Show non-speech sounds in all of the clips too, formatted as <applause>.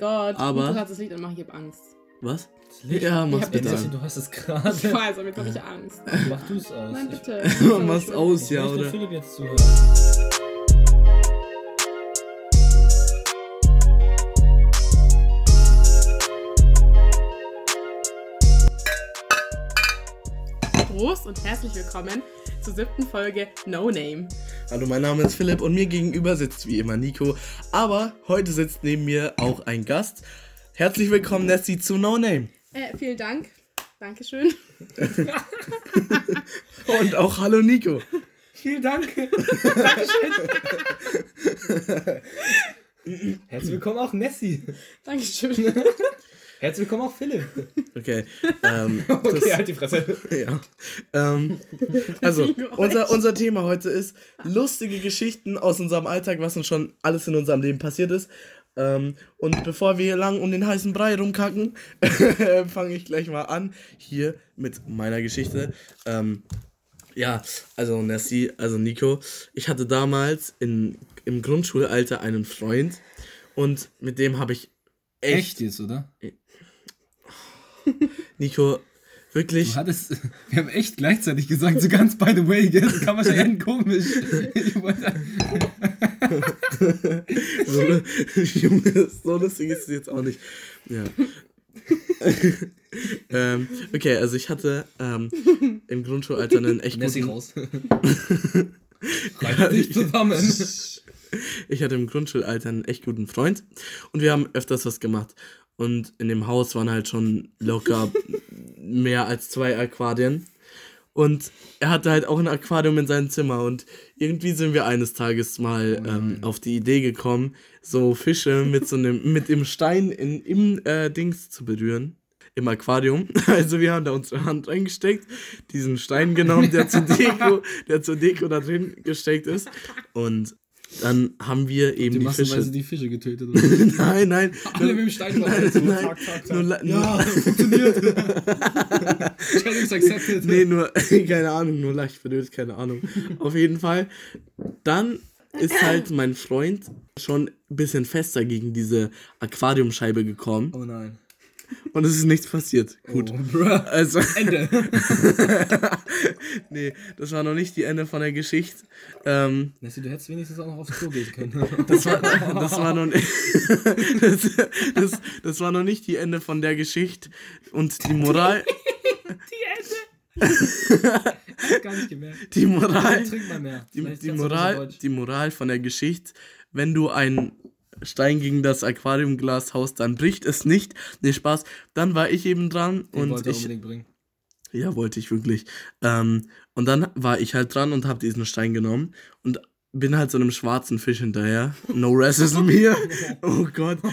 Gott, Aber- du hast das Lied anmachen, ich hab Angst. Was? Das Licht. Ja, mach's bitte an. du hast es Ich gerade. weiß, aber jetzt hab ich Angst. Mach du es aus. Nein, Ich- bitte. <laughs> Mach's aus, Ich ja, oder? Philipp jetzt zuhören. Prost und herzlich willkommen zur siebten Folge No Name. Hallo, mein Name ist Philipp und mir gegenüber sitzt wie immer Nico. Aber heute sitzt neben mir auch ein Gast. Herzlich willkommen, Nessie, zu No Name. Äh, vielen Dank. Dankeschön. <laughs> Und auch Hallo, Nico. Vielen Dank. <laughs> Herzlich willkommen auch Nessie. Dankeschön. Herzlich willkommen auch Philipp. Okay. Ähm, <laughs> Okay, das- halt die Fresse. <laughs> Ja. Ähm, also, unser, unser Thema heute ist lustige Geschichten aus unserem Alltag, was uns schon alles in unserem Leben passiert ist. Ähm, und bevor wir hier lang um den heißen Brei rumkacken, <laughs> fange ich gleich mal an hier mit meiner Geschichte. Ähm, ja, also Nessie, also Nico, ich hatte damals in, im Grundschulalter einen Freund und mit dem habe ich echt, Echt jetzt, oder? <laughs> Nico, wirklich Du hattest, wir haben echt gleichzeitig gesagt, so ganz by the way? Das kam wahrscheinlich <laughs> komisch. Ich wollte, so, <laughs> Junge, so lustig ist es jetzt auch nicht. Ja. ähm, okay, also ich hatte ähm, im Grundschulalter einen echt Nessie guten... raus. Reiß dich zusammen. Ich hatte im Grundschulalter einen echt guten Freund und wir haben öfters was gemacht. Und in dem Haus waren halt schon locker <laughs> mehr als zwei Aquarien. Und er hatte halt auch ein Aquarium in seinem Zimmer. Und irgendwie sind wir eines Tages mal Oh ähm, auf die Idee gekommen, so Fische mit so einem, mit dem Stein in, im äh, Dings zu berühren. Im Aquarium. <laughs> Also wir haben da unsere Hand reingesteckt, diesen Stein genommen, der zur <laughs> Deko, der zur Deko da drin gesteckt ist. Und dann haben wir eben Die die, Fische. die Fische getötet. <laughs> Nein, nein. Alle mit dem Stein Nein, so, nein, zack, zack, zack. Nur, Ja, <laughs> funktioniert. <laughs> Challenge accepted. Nee, nur, keine Ahnung, nur leicht verwirrt, keine Ahnung. Auf jeden Fall. Dann ist halt mein Freund schon ein bisschen fester gegen diese Aquariumscheibe gekommen Oh nein. Und es ist nichts passiert. Gut. Oh, bruh. Also, <laughs> Ende. <laughs> nee, das war noch nicht die Ende von der Geschichte. Ähm, Nessie, du hättest wenigstens auch noch aufs Klo gehen können. das, war, das, war noch nicht, <laughs> das, das, das war noch nicht die Ende von der Geschichte. Und die Moral, Gar nicht gemerkt. die Moral. Die, die, Moral, die Moral von der Geschichte, wenn du einen Stein gegen das Aquariumglas haust, dann bricht es nicht. Nee, Spaß. Dann war ich eben dran Den und wollte ich. unbedingt bringen. Ja, wollte ich wirklich. Ähm, und dann war ich halt dran und habe diesen Stein genommen und bin halt so einem schwarzen Fisch hinterher. No racism hier. <laughs> Oh Gott. <laughs>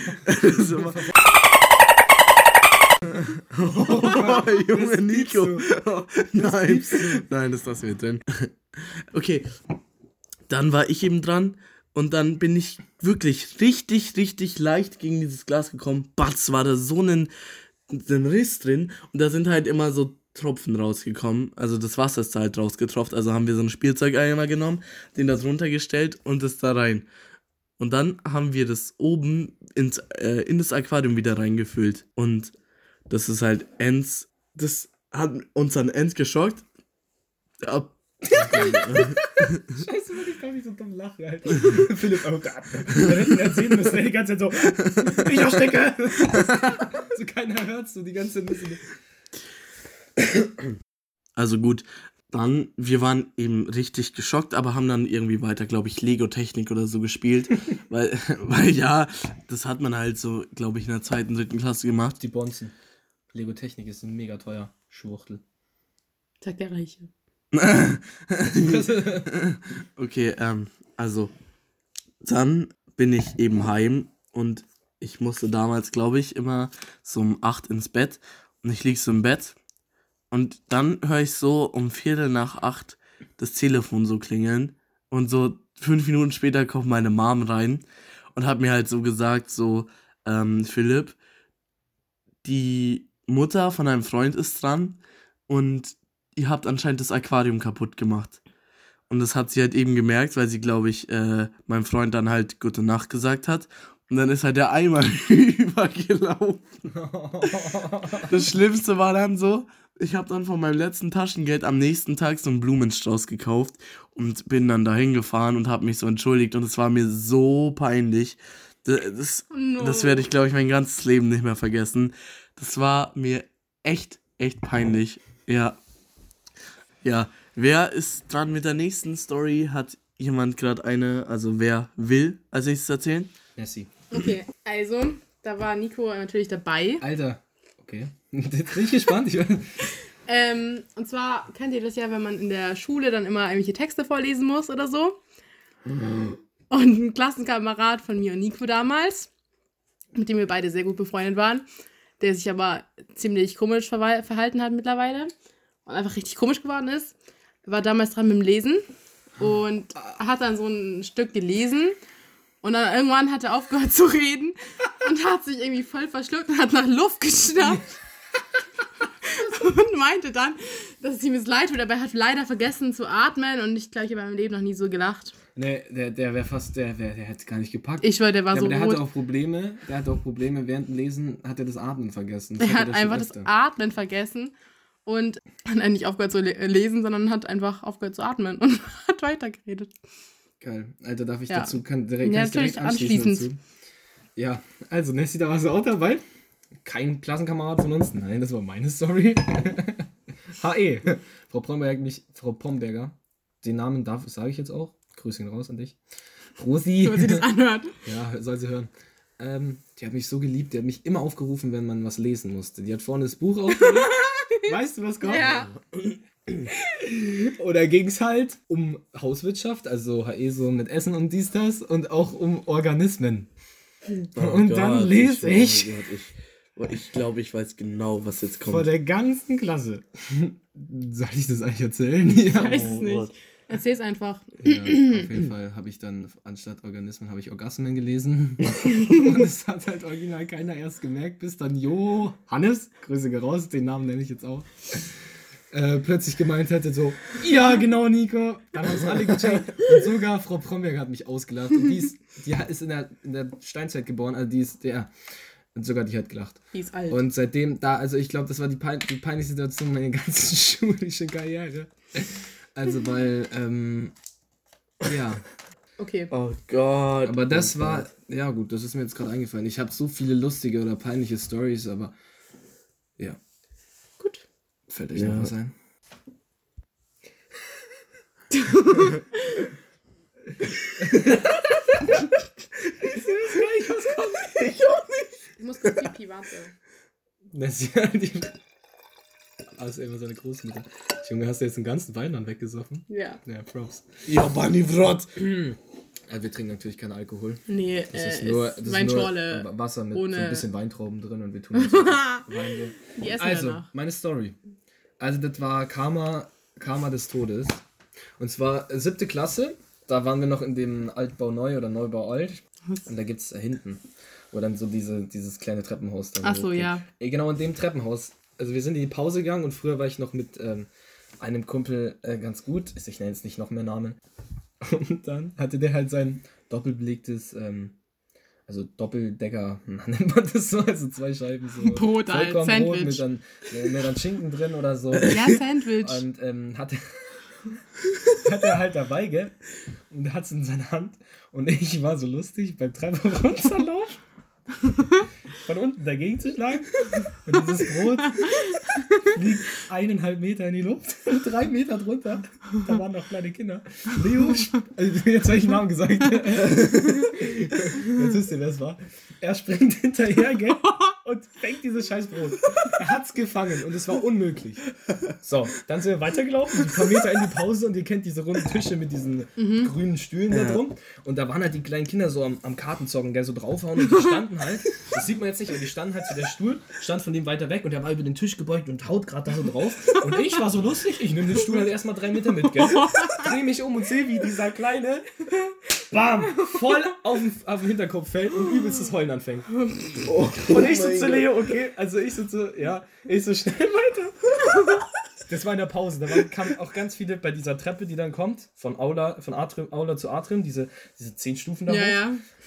Oh, <laughs> Junge Nico. Oh, nein, nein, das lassen wir drin. Okay, dann war ich eben dran und dann bin ich wirklich richtig, richtig leicht gegen dieses Glas gekommen. Batz, war da so ein, ein Riss drin und da sind halt immer so Tropfen rausgekommen. Also das Wasser ist da halt rausgetropft. Also haben wir so einen Spielzeugeimer genommen, den da drunter gestellt und das da rein. Und dann haben wir das oben ins, äh, in das Aquarium wieder reingefüllt. Und das ist halt ends. Das hat uns dann ends geschockt. Ja, <laughs> Scheiße, Mann, ich kann nicht so dumm lachen, Alter. <laughs> Philipp, oh Gott. Wir hätten erzählen müssen, ey, die ganze Zeit so, ich erstecke. <laughs> so keiner hört so die ganze Zeit. Also gut, dann, wir waren eben richtig geschockt, aber haben dann irgendwie weiter, glaube ich, Lego-Technik oder so gespielt. weil, weil ja, das hat man halt so, glaube ich, in der zweiten, dritten Klasse gemacht. Die Bonzen. Lego Technik ist mega teuer. Schwuchtel. Tag der Reiche. <laughs> okay, ähm, also, dann bin ich eben heim und ich musste damals, glaube ich, immer so um 8 ins Bett und ich lieg so im Bett und dann höre ich so um Viertel nach acht das Telefon so klingeln und so fünf Minuten später kommt meine Mom rein und hat mir halt so gesagt, so, ähm, Philipp, die Mutter von einem Freund ist dran und ihr habt anscheinend das Aquarium kaputt gemacht. Und das hat sie halt eben gemerkt, weil sie, glaube ich, äh, meinem Freund dann halt gute Nacht gesagt hat. Und dann ist halt der Eimer <laughs> übergelaufen. <laughs> Das Schlimmste war dann so, ich habe dann von meinem letzten Taschengeld am nächsten Tag so einen Blumenstrauß gekauft und bin dann dahin gefahren und habe mich so entschuldigt und es war mir so peinlich. Das, das, No. das werde ich, glaube ich, mein ganzes Leben nicht mehr vergessen. Das war mir echt, echt peinlich. Ja. Ja. Wer ist dran mit der nächsten Story? Hat jemand gerade eine, also wer will als nächstes erzählen? Nessie. Okay, also, da war Nico natürlich dabei. Alter. Okay. Jetzt <laughs> bin ich gespannt. Ich, Ähm, und zwar kennt ihr das ja, wenn man in der Schule dann immer irgendwelche Texte vorlesen muss oder so. Und ein Klassenkamerad von mir und Nico damals, mit dem wir beide sehr gut befreundet waren, der sich aber ziemlich komisch verhalten hat mittlerweile und einfach richtig komisch geworden ist, war damals dran mit dem Lesen und hat dann so ein Stück gelesen und dann irgendwann hat er aufgehört <laughs> zu reden und hat sich irgendwie voll verschluckt und hat nach Luft geschnappt <laughs> und meinte dann, dass es ihm jetzt leid tut, aber er hat leider vergessen zu atmen und ich glaube, ich habe in meinem Leben noch nie so gelacht. nee, der, der wäre fast, der, der, der hätte gar nicht gepackt. Ich schwöre, der war ja, so aber der rot. hatte auch Probleme. Der hatte auch Probleme. Während dem Lesen hat er das Atmen vergessen. Das Der hat einfach das. Atmen vergessen und hat eigentlich aufgehört zu le lesen, sondern hat einfach aufgehört zu atmen und <laughs> hat weitergeredet. Geil. Alter, darf ich Ja. dazu, kann, direkt, Ja, kann direkt natürlich anschließen dazu? Ja, also Nessie, da warst du auch dabei. Kein Klassenkamerad von uns. Nein, das war meine Story. <laughs> HE. Frau Pomberg, mich, Frau Pomberger. Den Namen darf, sage ich jetzt auch. Grüße ihn raus an dich. Rosi. <laughs> Wenn sie das anhört. Ja, soll sie hören. Ähm, die hat mich so geliebt, die hat mich immer aufgerufen, wenn man was lesen musste. Die hat vorne das Buch aufgelegt. Weißt du, was kommt? Ja. <clears throat> Oder ging es halt um Hauswirtschaft, also HE so mit Essen und dies, das und auch um Organismen. und dann lese ich Oh Gott, ich, oh, ich glaube, ich weiß genau, was jetzt kommt. vor der ganzen Klasse. <laughs> Soll ich das eigentlich erzählen? Ja. weiß es Oh nicht. Gott. Erzähl's einfach. Ja, auf jeden Fall habe ich dann anstatt Organismen habe ich Orgasmen gelesen. <laughs> und es hat halt original keiner erst gemerkt, bis dann Jo Hannes, Grüße raus, den Namen nenne ich jetzt auch, äh, plötzlich gemeint hätte so, ja genau Nico, dann haben es alle gecheckt und sogar Frau Promberg hat mich ausgelacht und die ist, die ist in der, in der Steinzeit geboren, also die ist der, und sogar die hat gelacht. Die ist alt. Und seitdem, da, also ich glaube, das war die, pein die peinlichste Situation meiner ganzen <laughs> schulischen Karriere. Also, weil, ähm, ja. okay. Oh Gott. Aber das war, ja gut, das ist mir jetzt gerade eingefallen. Ich habe so viele lustige oder peinliche Stories, aber ja, Gut. fällt euch Ja. noch was ein? Ich muss kurz pipi, warte. Das ist ja die. Also immer seine Großmutter. Junge, hast du jetzt einen ganzen Wein dann weggesoffen? Ja. Ja, Props. Ja, Bunny Vrot. Ja, wir trinken natürlich keinen Alkohol. Nee, Das äh, ist nur, ist das ist nur Wasser mit so ohne- ein bisschen Weintrauben drin und wir tun <laughs> jetzt Wein so. Die essen Also, danach. meine Story. Also, das war Karma, Karma des Todes. Und zwar äh, siebte Klasse. Da waren wir noch in dem Altbau neu oder Neubau alt. Und da gibt es da hinten, wo dann so diese, dieses kleine Treppenhaus dann Ach so, ja. Äh, Genau in dem Treppenhaus. Also, wir sind in die Pause gegangen und früher war ich noch mit ähm, einem Kumpel äh, ganz gut. Ich nenne jetzt nicht noch mehr Namen. <laughs> Und dann hatte der halt sein doppelbelegtes, ähm, also Doppeldecker, <laughs> nennt man das so, also zwei Scheiben so. Brot Vollkornbrot Sandwich. mit dann, äh, mit dann Schinken drin oder so. Ja, Sandwich. Und ähm, hat, <laughs> hat er halt dabei, gell? Und hat es in seiner Hand. Und ich war so lustig beim Treppe runterlaufen. Von unten dagegen zu schlagen. Und dieses Brot fliegt eineinhalb Meter in die Luft. <laughs> Drei Meter drunter. Da waren noch kleine Kinder. Leo, also jetzt habe ich Namen gesagt. <laughs> Jetzt wisst ihr, wer es war. Er springt hinterher, gell? <laughs> Und fängt dieses scheiß Brot. Er hat's gefangen und es war unmöglich. So, dann sind wir weitergelaufen, ein paar Meter in die Pause und ihr kennt diese runden Tische mit diesen grünen Stühlen da drum. Und da waren halt die kleinen Kinder so am, am Kartenzocken, gell, so draufhauen und die standen halt, das sieht man jetzt nicht, aber die standen halt zu der Stuhl, stand von dem weiter weg und der war über den Tisch gebeugt und haut gerade da so drauf. Und ich war so lustig, ich nehme den Stuhl halt erstmal drei Meter mit, gell. Dreh mich um und sehe, wie dieser kleine, bam, voll auf den, auf den Hinterkopf fällt und übelstes Heulen anfängt. Oh, Und ich so zu. Leo, okay, also ich so zu, ja, ich so schnell weiter. Das war in der Pause. Da waren, kamen auch ganz viele bei dieser Treppe, die dann kommt, von Aula, von Atrium, Aula zu Atrium, diese, diese zehn Stufen da Ja, hoch.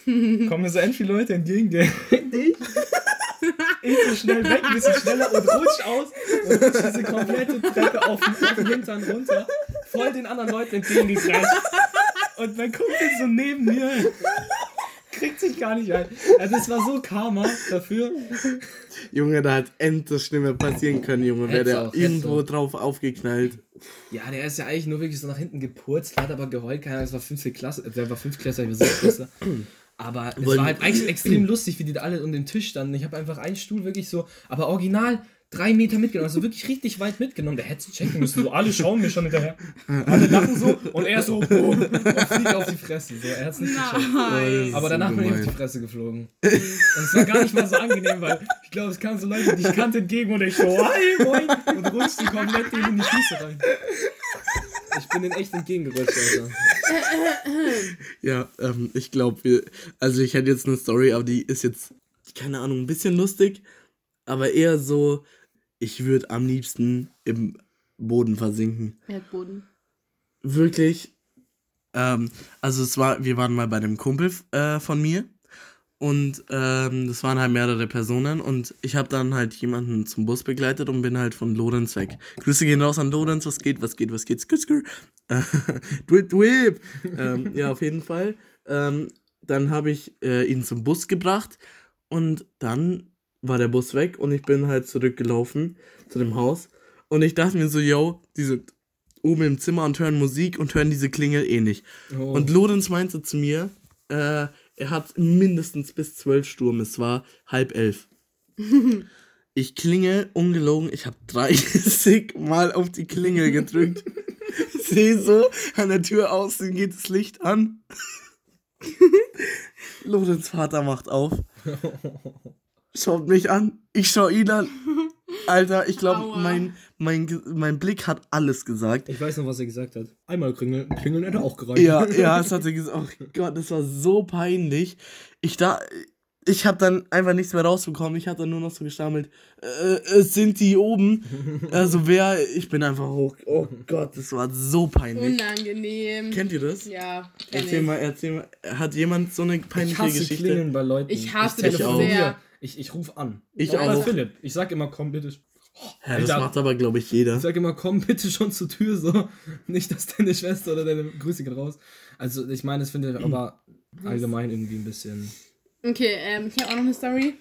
ja. Kommen mir so end viele Leute entgegen, der <laughs> ich, ich so schnell weg, ein bisschen schneller und rutscht aus und rutscht diese komplette Treppe auf, den- auf den Hintern runter, voll den anderen Leuten entgegengekrascht. Und mein Kumpel so neben mir <laughs> kriegt sich gar nicht ein. Also das war so Karma dafür. Junge, da hat endlich schlimmer passieren können, Junge. Wäre der auch, irgendwo auch. drauf aufgeknallt. Ja, der ist ja eigentlich nur wirklich so nach hinten gepurzt, hat aber geheult, keine Ahnung, es war fünfte Klasse, äh, der war fünfte Klasse, ich war sechste Klasse. Aber es Wollen- war halt eigentlich extrem lustig, wie die da alle um den Tisch standen. Ich habe einfach einen Stuhl wirklich so, aber original drei Meter mitgenommen, also wirklich richtig weit mitgenommen. Der hätte es checken müssen. So, alle schauen mir schon hinterher. Alle lachen so und er so boom, und fliegt auf die Fresse. So, er hat es nicht gecheckt. Nein. Aber so danach bin ich auf die. Fresse geflogen. Und es war gar nicht mal so angenehm, weil ich glaube, es kamen so Leute, die ich kannte entgegen und ich so, hi, moin, und rutschte komplett in die Füße rein. Ich bin den echt entgegengerutscht, Alter. Ja, ähm, ich glaube, wir. Also, ich hätte jetzt eine Story, aber die ist jetzt, keine Ahnung, ein bisschen lustig. Aber eher so, ich würde am liebsten im Boden versinken. Erdboden. Wirklich. Ähm, also, es war, wir waren mal bei einem Kumpel äh, von mir. Und ähm, das waren halt mehrere Personen und ich habe dann halt jemanden zum Bus begleitet und bin halt von Lorenz weg. Grüße gehen raus an Lorenz, was geht, was geht, was geht, skr, skr. Dwip, dwip. ähm, ja, auf jeden Fall. Ähm, dann habe ich äh, ihn zum Bus gebracht und dann war der Bus weg und ich bin halt zurückgelaufen zu dem Haus und ich dachte mir so, yo, die sind oben im Zimmer und hören Musik und hören diese Klingel eh nicht. Oh. Und Lorenz meinte zu mir, äh, er hat mindestens bis zwölf Sturm. Es war halb elf. <laughs> Ich klinge ungelogen. Ich habe 30 Mal auf die Klingel gedrückt. <laughs> Sehe so, an der Tür außen geht das Licht an. <laughs> Lorenz Vater macht auf. Schaut mich an. Ich schau ihn an. <laughs> Alter, ich glaube, mein, mein, mein Blick hat alles gesagt. Ich weiß noch, was er gesagt hat. Einmal klingeln, klingeln hätte auch gereicht. Ja, <laughs> ja, es hat er gesagt. Oh Gott, das war so peinlich. Ich da, ich habe dann einfach nichts mehr rausbekommen. Ich habe dann nur noch so gestammelt. Äh, es sind die oben. <laughs> Also wer? Ich bin einfach hoch. Oh Gott, das war so peinlich. Unangenehm. Kennt ihr das? ja, Erzähl ich. mal, erzähl mal. Hat jemand so eine Ich peinliche hasse Geschichte? Klingeln bei Leuten. Ich hasse das telefoniere. sehr. Ich, ich rufe an. Ich Auch bei auch. Philipp. Ich sag immer, komm bitte. Ja, das macht aber, glaube ich, jeder. Ich sag immer, komm bitte schon zur Tür, so. <laughs> Nicht, dass deine Schwester oder deine Grüße geht raus. Also, ich meine, das finde ich aber <clears throat> allgemein irgendwie ein bisschen. Okay, ähm, ich habe auch noch eine Story.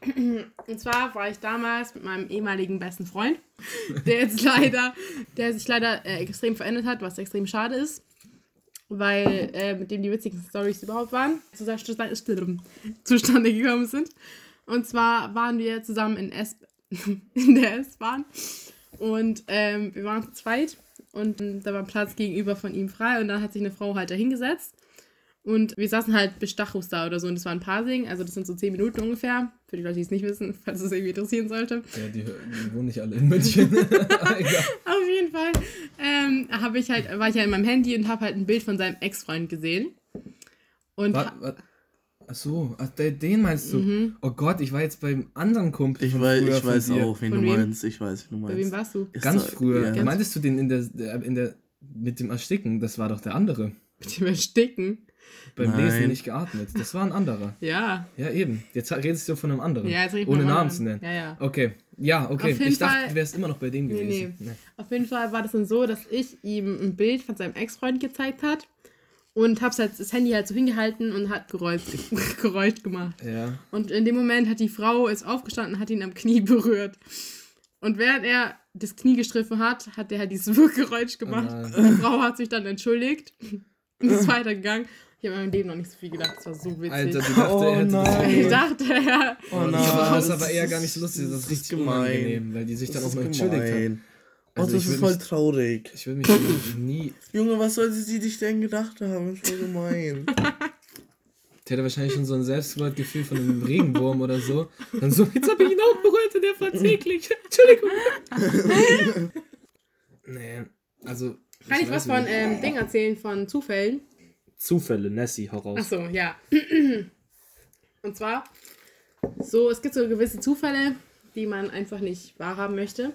<clears throat> Und zwar war ich damals mit meinem ehemaligen besten Freund, <laughs> der jetzt <laughs> leider, der sich leider äh, extrem verändert hat, was extrem schade ist, weil äh, mit dem die witzigsten Stories überhaupt waren, zustande gekommen sind. Und zwar waren wir zusammen in, S <laughs> in der S-Bahn. Und ähm, wir waren zu zweit. Und ähm, da war ein Platz gegenüber von ihm frei. Und dann hat sich eine Frau halt da hingesetzt und wir saßen halt bis Stachus da oder so und das war ein Parsing, also das sind so 10 Minuten ungefähr, für die Leute, die es nicht wissen, <laughs> falls es irgendwie interessieren sollte. Ja, die, die wohnen nicht alle in München. <laughs> <laughs> Auf jeden Fall ähm, habe ich halt, war ich ja in meinem Handy und habe halt ein Bild von seinem Ex-Freund gesehen. Und Wa- wa- Ach so, ach, der- den meinst du? Oh Gott, ich war jetzt beim anderen Kumpel. Ich weiß, früher ich von weiß dir. auch, wen Von du wem? meinst. Ich weiß, wen du bei meinst. wem warst du? Ist Ganz doch- früher. Ja. Meintest du den in der, in der, mit dem Ersticken? Das war doch der andere. Mit dem Ersticken. Beim Nein. Lesen nicht geatmet. Das war ein anderer. <laughs> Ja. Ja, eben. Jetzt redest du von einem anderen. Ja, jetzt reden Ohne von Namen anderen. zu nennen. Ja, ja. Okay. Ja, okay. Auf Ich dachte, du wärst immer noch bei dem Nee, gewesen. nee. Auf jeden Fall war das dann so, dass ich ihm ein Bild von seinem Ex-Freund gezeigt hat und hab's halt das Handy halt so hingehalten und hat Geräusch, <laughs> Geräusch gemacht. Ja. Und in dem Moment hat die Frau ist aufgestanden und hat ihn am Knie <laughs> berührt. Und während er das Knie gestriffen hat, hat er halt dieses Wirkgeräusch gemacht. Oh die Frau hat sich dann entschuldigt und ist weitergegangen. Ich habe in meinem Leben noch nicht so viel gedacht. Das war so witzig. Alter, du dachte, Oh er hätte nein. ich dachte, ja. Oh nein. das ist aber eher gar nicht so lustig, das ist das richtig gemein. unangenehm, weil die sich dann auch mal entschuldigt hat. gemein. Oh, Also das ich ist voll mich- traurig. Ich würde mich <laughs> nie. Junge, was soll sie sich denn gedacht haben? Das ist voll gemein. <laughs> Der hatte wahrscheinlich schon so ein Selbstwertgefühl von einem Regenwurm oder so. Dann so, jetzt habe ich ihn auch berührt und der fand's <laughs> eklig. Entschuldigung. nee, also. Kann ich weiß was von nicht. ähm, Ding erzählen, von Zufällen? Zufälle, Nessie, hau raus. Achso, ja. <clears throat> Und zwar, so, es gibt so gewisse Zufälle, die man einfach nicht wahrhaben möchte.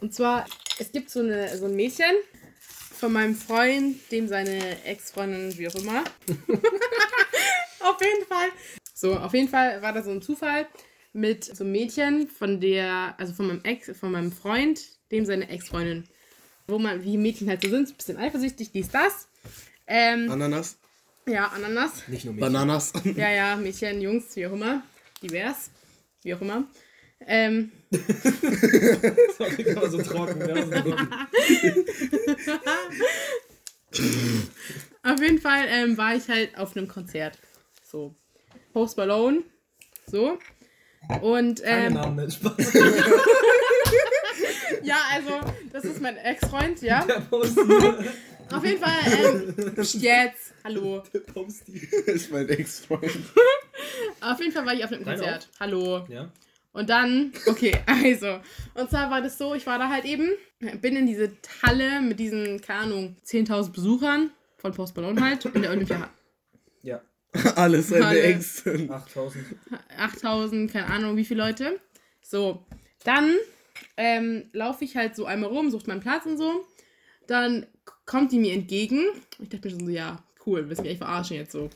Und zwar, es gibt so, eine, so ein Mädchen von meinem Freund, dem seine Ex-Freundin, wie auch immer. <laughs> <laughs> auf jeden Fall. So, auf jeden Fall war da so ein Zufall mit so einem Mädchen von der, also von meinem Ex, von meinem Freund, dem seine Ex-Freundin. Wo man, wie Mädchen halt so sind, ein bisschen eifersüchtig, dies, das. Ähm, Ananas, ja, Ananas. Nicht nur Mädchen. Bananas. Ja, ja, Mädchen, Jungs, wie auch immer. Divers. Wie auch immer. Ähm, <laughs> Sorry, kann man so trocken. <laughs> Auf jeden Fall ähm, war ich halt auf einem Konzert. So. Post Malone. So. Und Keine ähm, Namen nennen, Spaß. <laughs> ja, also, das ist mein Ex-Freund, ja. Der Posty. Auf jeden Fall, ähm, <laughs> jetzt, hallo. Der Posty. ist mein Ex-Freund. <laughs> Auf jeden Fall war ich auf einem Konzert. Hallo. Ja? Und dann, okay, <laughs> also. Und zwar war das so, ich war da halt eben, bin in diese Halle mit diesen, keine Ahnung, 10.000 Besuchern von Post Malone halt, in der Olympia. Ja. Alles seine Alle. Ex. 8000. 8000, keine Ahnung, wie viele Leute. So, dann ähm, laufe ich halt so einmal rum, suche meinen Platz und so. Dann kommt die mir entgegen. Ich dachte mir schon so, ja, cool, willst du mich echt verarschen jetzt so.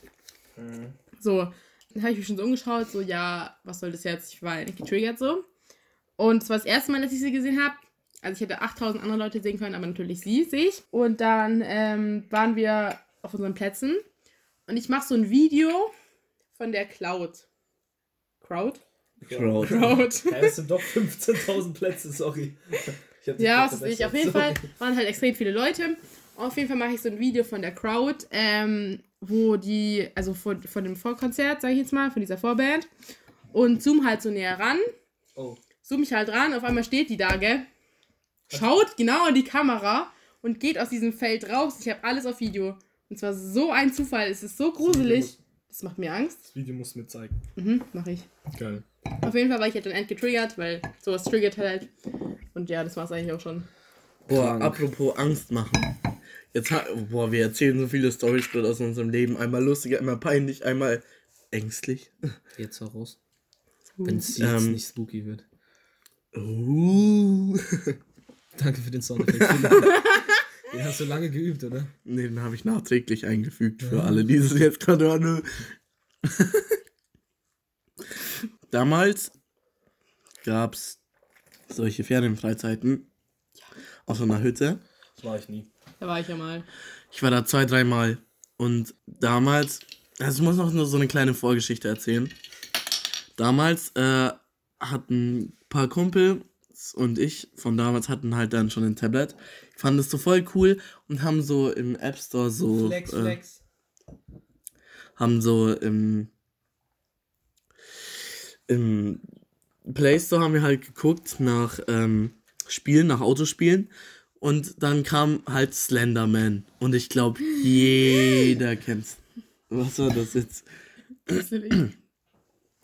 Mhm. So, dann habe ich mich schon so umgeschaut, so, ja, was soll das jetzt? Ich war eigentlich getriggert so. Und es war das erste Mal, dass ich sie gesehen habe. Also ich hätte 8000 andere Leute sehen können, aber natürlich sie sehe ich. Und dann ähm, waren wir auf unseren Plätzen. Und ich mache so ein Video von der Cloud. Crowd? Crowd. Crowd. Ja, es sind doch <laughs> 15.000 Plätze, sorry. Ja, was weiß ich. Auf jeden. Fall waren halt extrem viele Leute. Auf jeden Fall mache ich so ein Video von der Crowd, ähm, wo die, also von, von dem Vorkonzert, sage ich jetzt mal, von dieser Vorband. Und zoom halt so näher ran. Oh. zoom ich halt ran, auf einmal steht die da, gell? Schaut genau in die Kamera und geht aus diesem Feld raus. Ich habe alles auf Video. Und zwar so ein Zufall. Es ist so gruselig. Das macht mir Angst. Das Video musst du mir zeigen. Mhm, mache ich. Geil. Auf jeden Fall war ich halt dann end getriggert, weil sowas triggert halt. Und ja, das war es eigentlich auch schon. Boah, Krank. apropos Angst machen. Jetzt ha boah, wir erzählen so viele Storys gerade aus unserem Leben. Einmal lustig, einmal peinlich, einmal ängstlich. Jetzt auch raus. Wenn es Ähm. nicht spooky wird. Uh. <laughs> Danke für den Soundeffekt. <laughs> Den hast du lange geübt, oder? Ne, den habe ich nachträglich eingefügt für alle, die es jetzt gerade hören. Damals gab es solche Ferienfreizeiten auf so einer Hütte. Das war ich nie. Da war ich ja mal. Ich war da zwei, dreimal. Und damals, also ich muss noch nur so eine kleine Vorgeschichte erzählen. Damals äh, hatten ein paar Kumpel und ich von damals hatten halt dann schon ein Tablet. Fanden das so voll cool und haben so im App Store so. Flex, äh, Flex. haben so im, im Play Store haben wir halt geguckt nach ähm, Spielen, nach Autospielen. Und dann kam halt Slenderman. Und ich glaube, jeder kennt's. Was war das jetzt?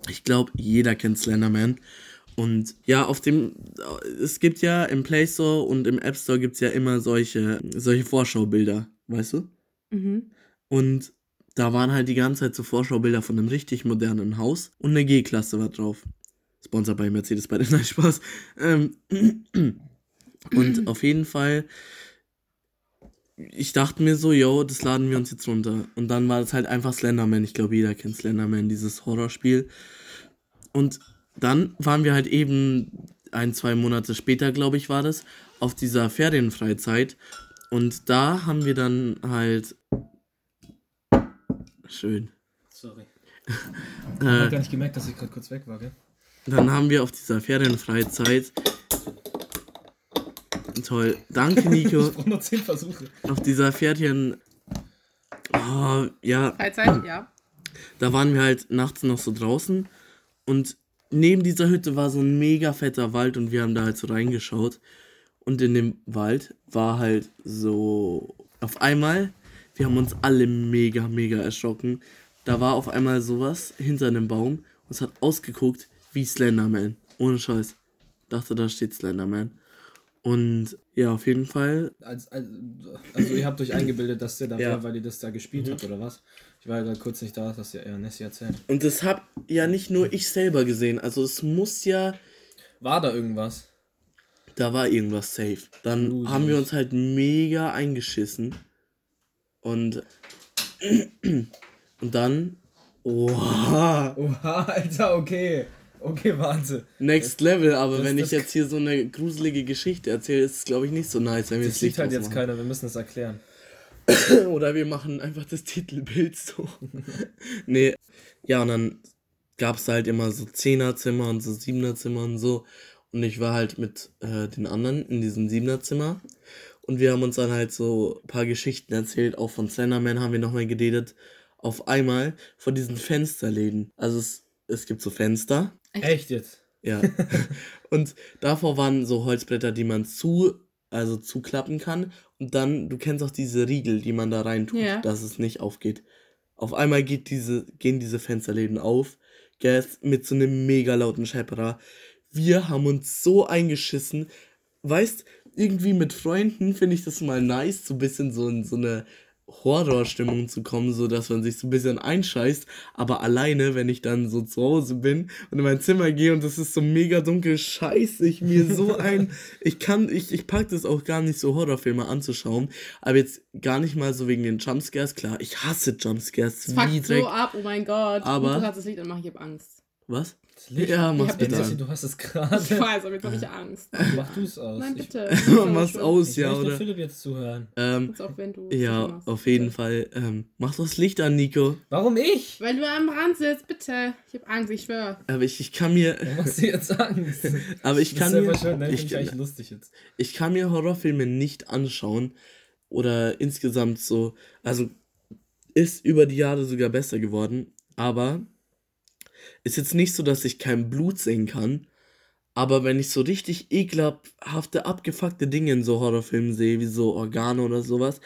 Ich glaube, jeder kennt Slenderman. Und ja, auf dem, es gibt ja im Play Store und im App Store gibt es ja immer solche, solche Vorschaubilder, weißt du? mhm. Und da waren halt die ganze Zeit so Vorschaubilder von einem richtig modernen Haus und eine G-Klasse war drauf. Sponsor bei Mercedes bei <laughs> Nein, Spaß. Ähm, <clears throat> und auf jeden Fall, ich dachte mir so, yo, das laden wir uns jetzt runter. Und dann war es halt einfach Slenderman. Ich glaube, jeder kennt Slenderman, dieses Horrorspiel. Und dann waren wir halt eben ein, zwei Monate später, glaube ich, war das, auf dieser Ferienfreizeit. Und da haben wir dann halt. Schön. Sorry. <laughs> Ich hab Äh, gar nicht gemerkt, dass ich gerade kurz weg war, gell? dann haben wir auf dieser Ferienfreizeit. Toll. Danke, Nico. <laughs> Ich brauche noch 10 Versuche. auf dieser Ferien. Oh, ja, Freizeit, ja. da waren wir halt nachts noch so draußen. Und neben dieser Hütte war so ein mega fetter Wald und wir haben da halt so reingeschaut. Und in dem Wald war halt so. Auf einmal, wir haben uns alle mega, mega erschrocken. Da war auf einmal sowas hinter einem Baum und es hat ausgeguckt wie Slenderman. Ohne Scheiß. Dachte, da steht Slenderman. Und ja, auf jeden Fall. Als, als, also ihr habt euch eingebildet, dass der da Ja. war, weil ihr das da gespielt habt, oder was? Ich war ja gerade kurz nicht da, das hast ja eher Nessie erzählt. Und das hab ja nicht nur ich selber gesehen. Also es muss ja. War da irgendwas? Da war irgendwas safe. Dann Gruselig. haben wir uns halt mega eingeschissen. Und. <clears throat> Und dann. Oha. Oha, Alter, okay. Okay, warte. Next Level, aber das- wenn das- ich jetzt hier so eine gruselige Geschichte erzähle, ist es glaube ich nicht so nice, wenn wir Das das sieht halt jetzt keiner, wir müssen es erklären. <coughs> Oder wir machen einfach das Titelbild so. <laughs> nee. Ja, und dann gab es halt immer so Zehnerzimmer und so Siebenerzimmer und so. Und ich war halt mit äh, den anderen in diesem Siebenerzimmer. Und wir haben uns dann halt so ein paar Geschichten erzählt. Auch von Slenderman haben wir nochmal geredet. Auf einmal vor diesen Fensterläden. Also es, es gibt so Fenster. Echt jetzt? Ja. <laughs> und davor waren so Holzbretter, die man zu, also zuklappen kann. Dann, du kennst auch diese Riegel, die man da rein tut, Ja. dass es nicht aufgeht. Auf einmal geht diese, gehen diese Fensterläden auf. Gas mit so einem mega lauten Schepperer. Wir haben uns so eingeschissen. Weißt, irgendwie mit Freunden finde ich das mal nice, so ein bisschen so in so eine Horrorstimmung zu kommen, so dass man sich so ein bisschen einscheißt. Aber alleine, wenn ich dann so zu Hause bin und in mein Zimmer gehe und es ist so mega dunkel, scheiße ich mir so <laughs> ein. Ich kann, ich, ich pack das auch gar nicht so Horrorfilme anzuschauen. Aber jetzt gar nicht mal so wegen den Jumpscares. Klar, ich hasse Jumpscares. Das fuckt so ab, oh mein Gott. Aber- Du hast das Licht anmachen, ich hab Angst. Was? Das Licht. Ja, mach's Ich hab bitte an. du hast es Ich gerade. weiß, aber jetzt hab ich Angst. Mach du es aus. Nein, Ich- bitte. <laughs> Mach's aus, Ich ja, möchte oder? Philipp jetzt zuhören. Ähm, Jetzt auch wenn du. ja, machst, auf jeden bitte. Fall. Ähm, mach doch das Licht an, Nico. Warum ich? Weil du am Rand sitzt, bitte. Ich hab Angst, ich schwör. Aber ich, ich kann mir. Warum machst du jetzt Angst? <laughs> Aber ich Du kann mir. schuld, Nein, ich, ich lustig jetzt. ich kann mir Horrorfilme nicht anschauen oder insgesamt so, also ist über die Jahre sogar besser geworden, aber ist jetzt nicht so, dass ich kein Blut sehen kann, aber wenn ich so richtig ekelhafte, abgefuckte Dinge in so Horrorfilmen sehe, wie so Organe oder sowas,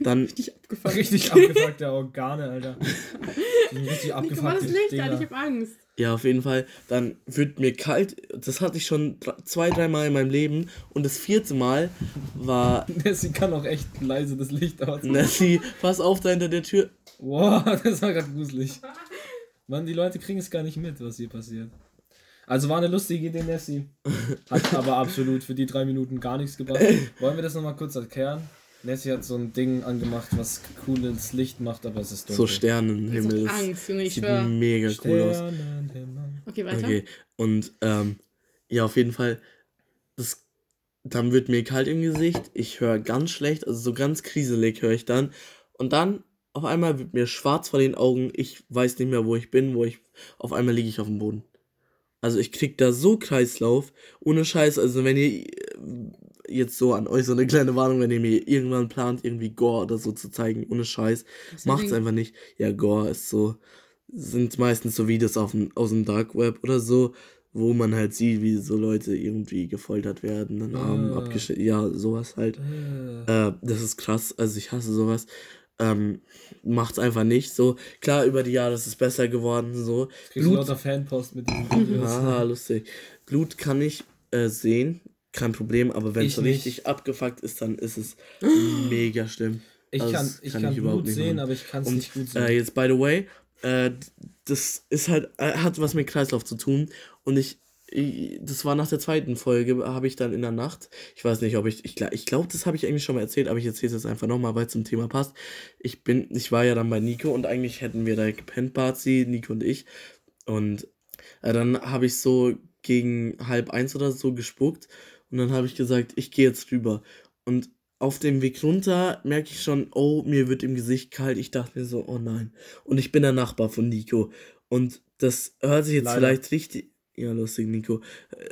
dann, <laughs> Richtig abgefuckt. <laughs> Richtig abgefuckte Organe, Alter. <laughs> Richtig abgefuckte Licht an, ich hab Angst. ja, auf jeden Fall, dann wird mir kalt, das hatte ich schon zwei, dreimal in meinem Leben und das vierte Mal war Sie kann auch echt leise das Licht aus. Nessie, pass auf da hinter der Tür, Wow, das war gerade gruselig. Mann, die Leute kriegen es gar nicht mit, was hier passiert. Also war eine lustige Idee, Nessie. Hat <laughs> aber absolut für die drei Minuten gar nichts gebracht. Wollen wir das nochmal kurz erklären? Nessie hat so ein Ding angemacht, was cooles Licht macht, aber es ist dunkel. so Sternenhimmel, Ich das hab Angst, Junge, ich sieht schwör. mega cool aus. Okay, weiter. Okay, und ähm, ja, auf jeden Fall, das, dann wird mir kalt im Gesicht, ich höre ganz schlecht, also so ganz kriselig höre ich dann. Und dann auf einmal wird mir schwarz vor den Augen, ich weiß nicht mehr, wo ich bin, wo ich, auf einmal liege ich auf dem Boden. Also ich krieg da so Kreislauf, ohne Scheiß, also wenn ihr äh, jetzt so an euch so eine kleine Warnung, wenn ihr mir irgendwann plant, irgendwie Gore oder so zu zeigen, ohne Scheiß, ein Macht's einfach nicht. Ja, Gore ist so, sind meistens so Videos auf dem, aus dem Dark Web oder so, wo man halt sieht, wie so Leute irgendwie gefoltert werden, dann Arm Ah. abgeschnitten, ja, sowas halt. Äh, Äh, das ist krass, also ich hasse sowas. Ähm, macht's einfach nicht so. Klar, über die Jahre ist es besser geworden, so. kriegst Blut- lauter Fanpost mit diesen <laughs> Videos. Ah, lustig. Blut kann ich äh, sehen, kein Problem, aber wenn es nicht. richtig abgefuckt ist, dann ist es <gasps> mega schlimm. Ich Also kann, ich kann kann, ich überhaupt Blut nicht sehen, machen. aber ich kann es nicht gut sehen. äh, jetzt, by the way, äh, das ist halt, äh, hat was mit Kreislauf zu tun. Und ich das war nach der zweiten Folge, habe ich dann in der Nacht, ich weiß nicht, ob ich, ich, ich glaube, das habe ich eigentlich schon mal erzählt, aber ich erzähle es jetzt einfach nochmal, weil es zum Thema passt. Ich bin, ich war ja dann bei Nico und eigentlich hätten wir da gepennt, Bazi, Nico und ich. Und äh, dann habe ich so gegen halb eins oder so gespuckt und dann habe ich gesagt, ich gehe jetzt rüber. Und auf dem Weg runter merke ich schon, oh, mir wird im Gesicht kalt. Ich dachte mir so, oh nein. Und ich bin der Nachbar von Nico. Und das hört sich jetzt Leider. vielleicht richtig. Ja, lustig, Nico.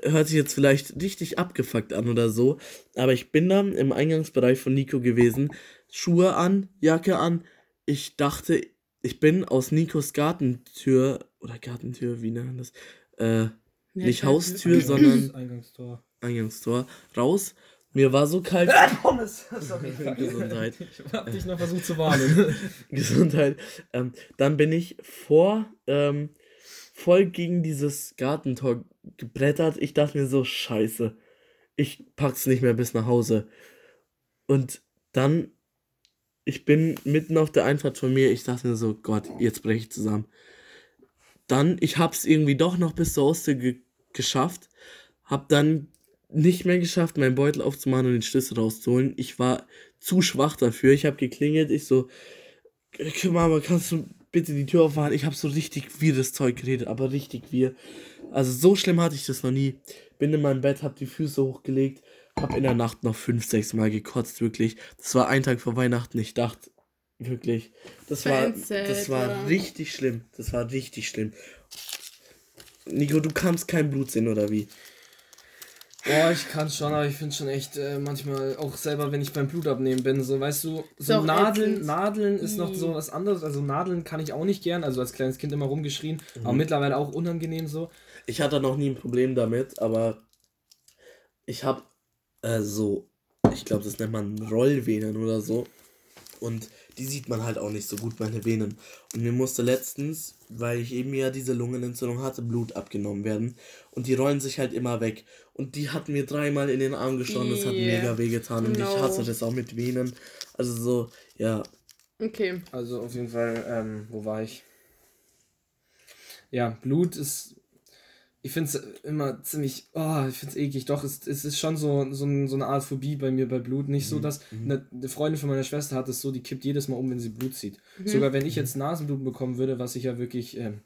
Äh, Hört sich jetzt vielleicht richtig abgefuckt an oder so. Aber ich bin dann im Eingangsbereich von Nico gewesen. Schuhe an, Jacke an. Ich dachte, ich bin aus Nikos Gartentür. Oder Gartentür, wie nennt man das? Äh, Ja, nicht Haustür, okay. <laughs> sondern- Eingangstor. Eingangstor. Raus. Mir war so kalt. <laughs> Pommes! Sorry. <laughs> Gesundheit. Ich hab dich noch versucht zu warnen. Gesundheit. Ähm, dann bin ich vor, ähm, voll gegen dieses Gartentor gebrettert. Ich dachte mir so, scheiße. Ich pack's nicht mehr bis nach Hause. Und dann, ich bin mitten auf der Einfahrt von mir. Ich dachte mir so, Gott, jetzt breche ich zusammen. Dann, ich hab's irgendwie doch noch bis zur Ostsee ge geschafft. Hab dann nicht mehr geschafft, meinen Beutel aufzumachen und den Schlüssel rauszuholen. Ich war zu schwach dafür. Ich habe geklingelt. Ich so, Mama, kannst du bitte die Tür aufmachen? Ich habe so richtig wirres Zeug geredet, aber richtig wir. Also so schlimm hatte ich das noch nie. Bin in meinem Bett, hab die Füße hochgelegt, hab in der Nacht noch fünf, sechs Mal gekotzt, wirklich. Das war ein Tag vor Weihnachten. Ich dachte, wirklich, das war, das war richtig schlimm. Das war richtig schlimm. Nico, du kannst kein Blut sehen, oder wie? Boah, ich kann schon, aber ich finde schon echt äh, manchmal auch selber, wenn ich beim Blutabnehmen bin, so weißt du, so Doch, Nadeln, ätzend. Nadeln ist noch so was anderes. Also Nadeln kann ich auch nicht gern, also als kleines Kind immer rumgeschrien, Mhm. aber mittlerweile auch unangenehm so. Ich hatte noch nie ein Problem damit, aber ich habe äh, so, ich glaube, das nennt man Rollvenen oder so. Und die sieht man halt auch nicht so gut, meine Venen. Und mir musste letztens, weil ich eben ja diese Lungenentzündung hatte, Blut abgenommen werden. Und die rollen sich halt immer weg. Und die hat mir dreimal in den Arm gestochen, das hat Yeah. mega weh getan. Und ich No. hasse das auch mit Venen. Also so, ja. Okay. Also auf jeden Fall, ähm, wo war ich? Ja, Blut ist. Ich finde es immer ziemlich. Oh, ich finde es eklig. Doch, es, es ist schon so, so, ein, so eine Art Phobie bei mir bei Blut. Nicht so, dass. Eine, eine Freundin von meiner Schwester hat es so, die kippt jedes Mal um, wenn sie Blut sieht. Sogar wenn ich jetzt Nasenbluten bekommen würde, was ich ja wirklich ähm,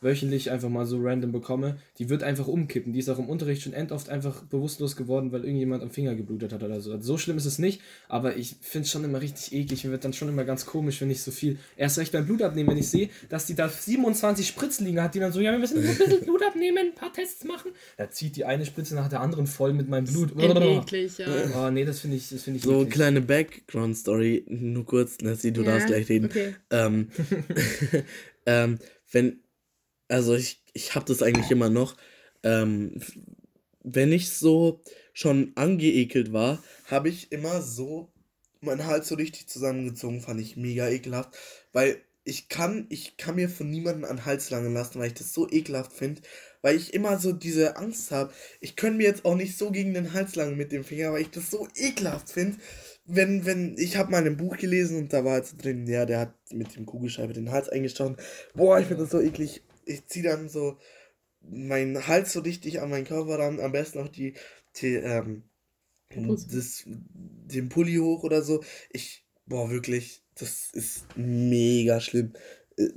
wöchentlich einfach mal so random bekomme, die wird einfach umkippen. Die ist auch im Unterricht schon endoft einfach bewusstlos geworden, weil irgendjemand am Finger geblutet hat oder so. Also so schlimm ist es nicht, aber ich finde es schon immer richtig eklig. Mir wird dann schon immer ganz komisch, wenn ich so viel. Erst recht beim Blut abnehmen, wenn ich sehe, dass die da 27 Spritzen liegen hat, die dann so, ja, wir müssen nur ein bisschen <laughs> Blut abnehmen, ein paar Tests machen. Da zieht die eine Spritze nach der anderen voll mit meinem Blut. Endeklig, ja. Oh, nee, das finde ich, das finde ich So eklig. kleine Background-Story, nur kurz, Nessie, du Ja, darfst gleich reden. Okay. Ähm, <laughs> ähm, wenn, also ich, ich habe das eigentlich immer noch, ähm, wenn ich so schon angeekelt war, habe ich immer so meinen Hals so richtig zusammengezogen, fand ich mega ekelhaft, weil ich kann, ich kann mir von niemandem an Hals langen lassen, weil ich das so ekelhaft finde, weil ich immer so diese Angst habe. Ich könnte mir jetzt auch nicht so gegen den Hals langen mit dem Finger, weil ich das so ekelhaft finde. Wenn, wenn, ich habe mal ein Buch gelesen und da war jetzt drin, ja, der hat mit dem Kugelschreiber den Hals eingestochen. Boah, ich finde das so eklig. Ich ziehe dann so meinen Hals so richtig an meinen Körper ran, am besten auch die, die ähm, das, den Pulli hoch oder so. Ich, boah, wirklich, das ist mega schlimm. Äh,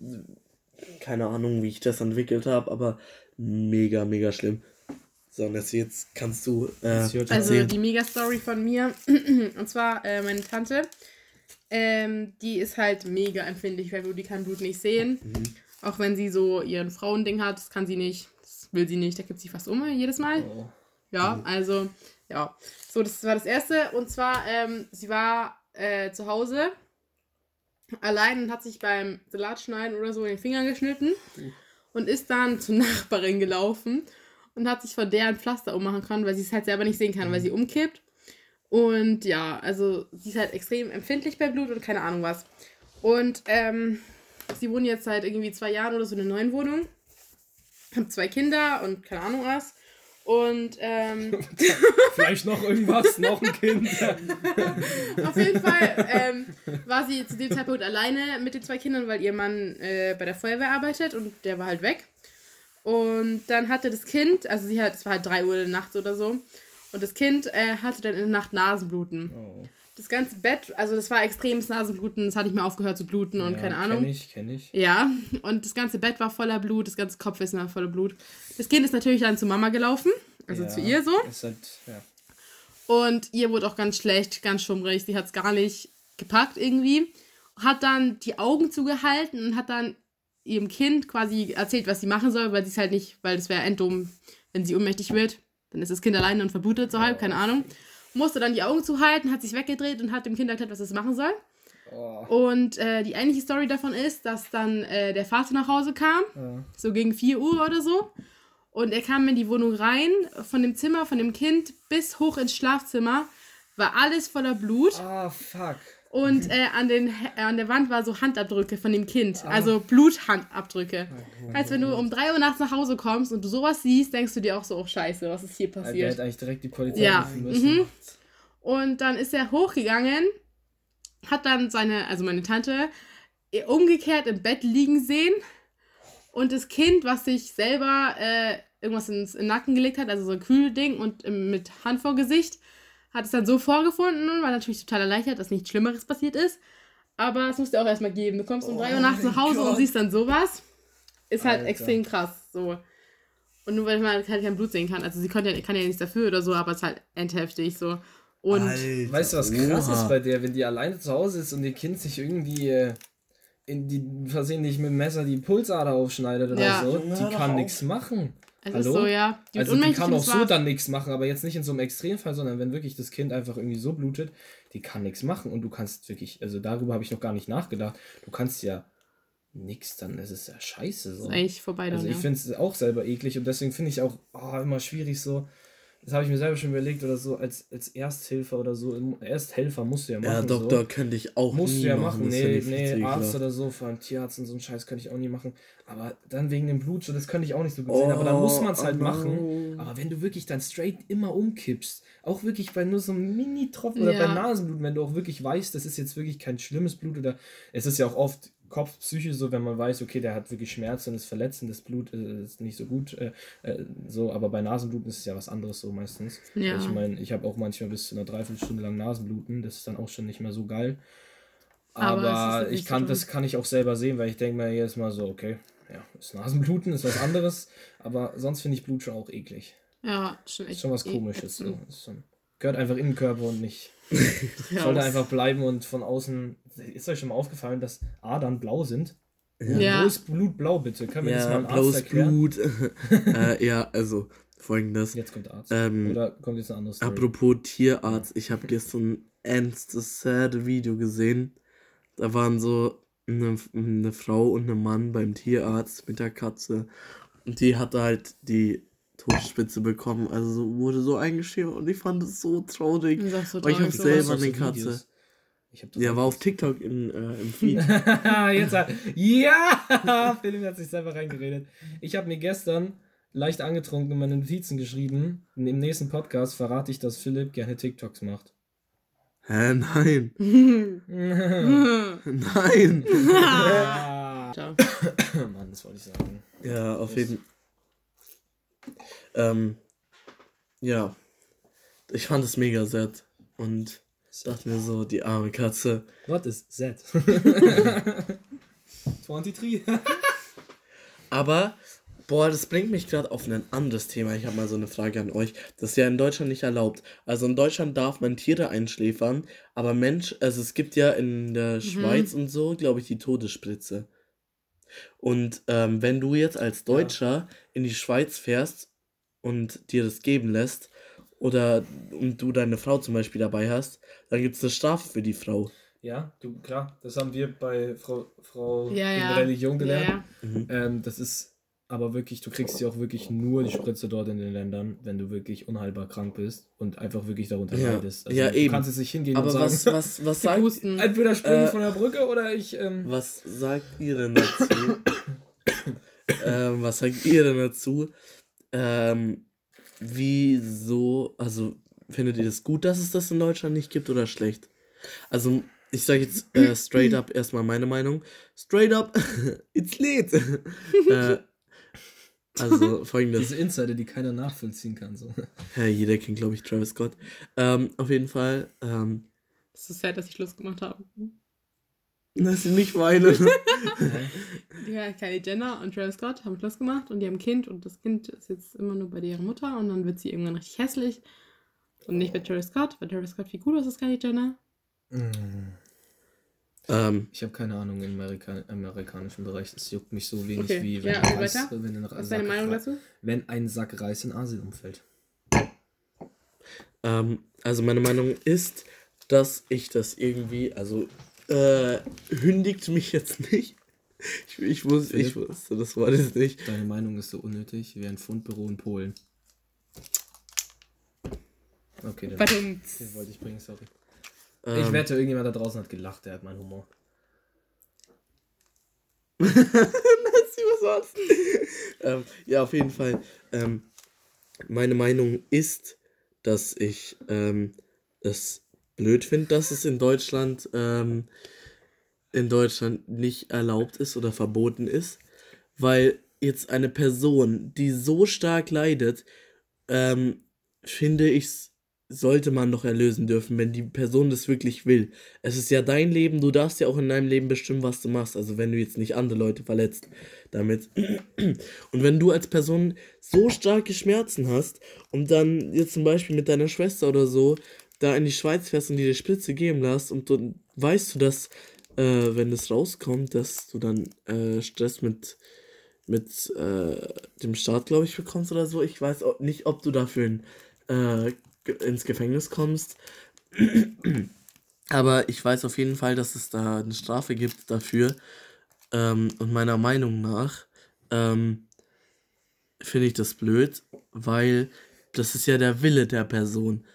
Keine Ahnung, wie ich das entwickelt habe, aber mega, mega schlimm. So, und jetzt, jetzt kannst du äh, Also erzählen. die Mega-Story von mir. <clears throat> Und zwar äh, meine Tante. Ähm, die ist halt mega empfindlich, weil die kann Blut nicht sehen. Mhm. Auch wenn sie so ihren Frauending hat, das kann sie nicht. Das will sie nicht. Da gibt sie fast um jedes Mal. Oh. Ja, also, ja. So, das war das Erste. Und zwar, ähm, sie war äh, zu Hause allein und hat sich beim Salatschneiden oder so in den Finger geschnitten und ist dann zur Nachbarin gelaufen und hat sich von der ein Pflaster ummachen können, weil sie es halt selber nicht sehen kann, weil sie umkippt. Und ja, also sie ist halt extrem empfindlich bei Blut und keine Ahnung was. Und ähm, sie wohnen jetzt seit irgendwie zwei Jahren oder so in einer neuen Wohnung. Haben zwei Kinder und keine Ahnung was. Und ähm, <laughs> Vielleicht noch irgendwas, noch ein Kind. <laughs> Auf jeden Fall ähm, war sie zu dem Zeitpunkt alleine mit den zwei Kindern, weil ihr Mann äh, bei der Feuerwehr arbeitet und der war halt weg. Und dann hatte das Kind, also sie hat, es war halt 3 Uhr in der Nacht oder so, und das Kind äh, hatte dann in der Nacht Nasenbluten. Oh. Das ganze Bett, also das war extremes Nasenbluten, es hat nicht mehr aufgehört zu bluten und keine Ahnung. Kenn ich, kenn ich. Ja, und das ganze Bett war voller Blut, das ganze Kopfkissen war voller Blut. Das Kind ist natürlich dann zu Mama gelaufen, also Ja, zu ihr so. Halt, ja. Und ihr wurde auch ganz schlecht, ganz schummrig. Sie hat es gar nicht gepackt irgendwie. Hat dann die Augen zugehalten und hat dann ihrem Kind quasi erzählt, was sie machen soll, weil sie es halt nicht, weil das wäre enddumm, wenn sie ohnmächtig wird. Dann ist das Kind alleine und verblutet so halb, keine Ahnung. Musste dann die Augen zuhalten, hat sich weggedreht und hat dem Kind erklärt, was es machen soll. Oh. Und äh, die eigentliche Story davon ist, dass dann äh, der Vater nach Hause kam, Ja. so gegen 4 Uhr oder so. Und er kam in die Wohnung rein, von dem Zimmer, von dem Kind bis hoch ins Schlafzimmer, war alles voller Blut. Ah, fuck. Und äh, an, den, äh, an der Wand war so Handabdrücke von dem Kind. Also Bluthandabdrücke. Als wenn du um 3 Uhr nachts nach Hause kommst und du sowas siehst, denkst du dir auch so, oh scheiße, was ist hier Der passiert? hätte eigentlich direkt die Polizei Ja, rufen müssen. mhm. Und dann ist er hochgegangen, hat dann seine, also meine Tante, umgekehrt im Bett liegen sehen und das Kind, was sich selber äh, irgendwas ins in den Nacken gelegt hat, also so ein Kühlding und mit Hand vor Gesicht. Hat es dann so vorgefunden, war natürlich total erleichtert, dass nichts Schlimmeres passiert ist. Aber es musste auch erstmal geben. Du kommst um 3 Uhr Oh nachts nach Hause und Gott. siehst dann sowas. Ist halt Alter. extrem krass. So. Und nur weil man halt kein Blut sehen kann. Also sie konnte ja, kann ja nichts dafür oder so, aber es ist halt endheftig so. Und Alter, Weißt du, was krass oha. ist bei der, wenn die alleine zu Hause ist und ihr Kind sich irgendwie äh, in die versehentlich mit dem Messer die Pulsader aufschneidet oder Ja. so? Die kann nichts machen. Es Hallo? ist so, ja. Die also die kann auch so dann nichts machen, aber jetzt nicht in so einem Extremfall, sondern wenn wirklich das Kind einfach irgendwie so blutet, die kann nichts machen und du kannst wirklich, also darüber habe ich noch gar nicht nachgedacht, du kannst ja nichts, dann ist es ja scheiße so. ist eigentlich vorbei dann, Also ich ja. finde es auch selber eklig und deswegen finde ich auch oh, immer schwierig so. Das habe ich mir selber schon überlegt oder so als, als Ersthilfer oder so. Ersthelfer musst du ja machen. Ja, Doktor So. könnte ich auch Musst nie du ja machen. Nee, nee, Arzt ekelhaft. oder so, vor allem Tierarzt und so einen Scheiß könnte ich auch nie machen. Aber dann wegen dem Blut, so das könnte ich auch nicht so gut sehen. Aber dann muss man es halt oh, machen. Aber wenn du wirklich dann straight immer umkippst, auch wirklich bei nur so einem Mini-Tropfen oder Ja. bei Nasenblut, wenn du auch wirklich weißt, das ist jetzt wirklich kein schlimmes Blut oder es ist ja auch oft Kopfpsyche so, wenn man weiß, okay, der hat wirklich Schmerz und ist verletzt und das Blut äh, ist nicht so gut, äh, äh, so, aber bei Nasenbluten ist es ja was anderes so meistens. Ja. Ich meine, ich habe auch manchmal bis zu einer Dreiviertelstunde lang Nasenbluten, das ist dann auch schon nicht mehr so geil. Aber Aber, ist ich kann, so das kann ich auch selber sehen, weil ich denke mir jedes Mal so, okay, ja, ist Nasenbluten, ist was anderes, aber sonst finde ich Blut schon auch eklig. Ja, schon Ist echt. schon was eh komisches. So. Ist schon, gehört einfach in den Körper und nicht. <laughs> Ja, Sollte einfach bleiben und von außen. Ist euch schon mal aufgefallen, dass Adern blau sind? Ja. Wo ist Blut blau, bitte? Können wir das mal Ja, einem Arzt blaues erklären? Blut. <laughs> äh, ja, also folgendes. Jetzt kommt der Arzt. Ähm, Oder kommt jetzt eine andere Story? Apropos Tierarzt, ich habe gestern ein ernstes, sad Video gesehen. Da waren so eine, eine Frau und ein Mann beim Tierarzt mit der Katze. Und die hatte halt die Todspitze bekommen. Also so- wurde so eingeschrieben und ich fand es so traurig. So Aber ich traurig, hab sowas. selber eine Katze. Videos? Ich hab das Ja, war auf. TikTok in, äh, im <laughs> Feed. Jetzt hat, ja! <laughs> Philipp hat sich selber reingeredet. Ich habe mir gestern leicht angetrunken in meine Notizen geschrieben. Im nächsten Podcast verrate ich, dass Philipp gerne TikToks macht. Hä, nein. <laughs> Mann, Nein. Ciao. das wollte ich sagen. Ja, auf jeden ähm, ja. Ich fand es mega sad. Und dachte mir so, die arme Katze. What is <laughs> that? <laughs> 23. Aber, boah, das bringt mich gerade auf ein anderes Thema. Ich habe mal so eine Frage an euch. Das ist ja in Deutschland nicht erlaubt. Also in Deutschland darf man Tiere einschläfern, aber Mensch, also es gibt ja in der Schweiz und so, glaube ich, die Todesspritze. Und ähm, wenn du jetzt als Deutscher in die Schweiz fährst und dir das geben lässt, oder und du deine Frau zum Beispiel dabei hast, dann gibt es eine Strafe für die Frau. Ja, du, klar, das haben wir bei Frau, Frau Ja, in ja. Religion Ja, gelernt. ja. Ähm, das ist aber wirklich, du kriegst ja auch wirklich nur die Spritze dort in den Ländern, wenn du wirklich unheilbar krank bist und einfach wirklich darunter Ja. leidest. Ja, du eben. kannst jetzt nicht hingehen Aber und was, sagen, was, was <laughs> sagt, Husten. entweder springen Äh, von der Brücke oder ich. Ähm, Was sagt ihr denn dazu? <coughs> ähm, was sagt ihr denn dazu? Ähm, wieso, also findet ihr das gut, dass es das in Deutschland nicht gibt oder schlecht? Also, ich sage jetzt äh, straight up erstmal meine Meinung. Straight up, <laughs> it's lit. <laughs> äh, also, <laughs> folgendes. diese Insider, die keiner nachvollziehen kann. So. <laughs> Ja, jeder kennt, glaube ich, Travis Scott. Ähm, auf jeden Fall, ähm, Es ist sad, dass ich Schluss gemacht habe. lass ihn nicht weinen. <laughs> Ja, Kylie Jenner und Travis Scott haben Schluss gemacht und die haben ein Kind und das Kind ist jetzt immer nur bei deren Mutter und dann wird sie irgendwann richtig hässlich. Und nicht bei Travis Scott, weil Travis Scott viel cooler ist als Kylie Jenner. Ähm, Ich habe keine Ahnung im Amerika amerikanischen Bereich. Es juckt mich so wenig Okay, wie wenn, ja, ein Reis, wenn, ein Was Sack deine Meinung dazu? wenn ein Sack Reis in Asien umfällt. Ähm, also meine Meinung ist, dass ich das irgendwie, also äh, hündigt mich jetzt nicht. Ich, ich, muss, ich Philipp? wusste das Wort jetzt nicht. Deine Meinung ist so unnötig wie ein Fundbüro in Polen. Okay, den, Badum. den wollte ich bringen, sorry. Ähm, Ich wette, irgendjemand da draußen hat gelacht, der hat meinen Humor. <laughs> <laughs> Ähm, ja, auf jeden Fall. Ähm, meine Meinung ist, dass ich ähm, es blöd finde, dass es in Deutschland ähm, in Deutschland nicht erlaubt ist oder verboten ist, weil jetzt eine Person, die so stark leidet, ähm, finde ich, sollte man doch erlösen dürfen, wenn die Person das wirklich will. Es ist ja dein Leben, du darfst ja auch in deinem Leben bestimmen, was du machst. Also wenn du jetzt nicht andere Leute verletzt damit. Und wenn du als Person so starke Schmerzen hast und dann jetzt zum Beispiel mit deiner Schwester oder so da in die Schweiz fährst und dir die Spritze geben lässt und dann weißt du, dass äh, wenn es rauskommt, dass du dann äh, Stress mit mit äh, dem Staat, glaube ich, bekommst oder so. Ich weiß auch nicht, ob du dafür in, äh, ins Gefängnis kommst. Aber ich weiß auf jeden Fall, dass es da eine Strafe gibt dafür. Ähm, und meiner Meinung nach ähm, finde ich das blöd, weil das ist ja der Wille der Person.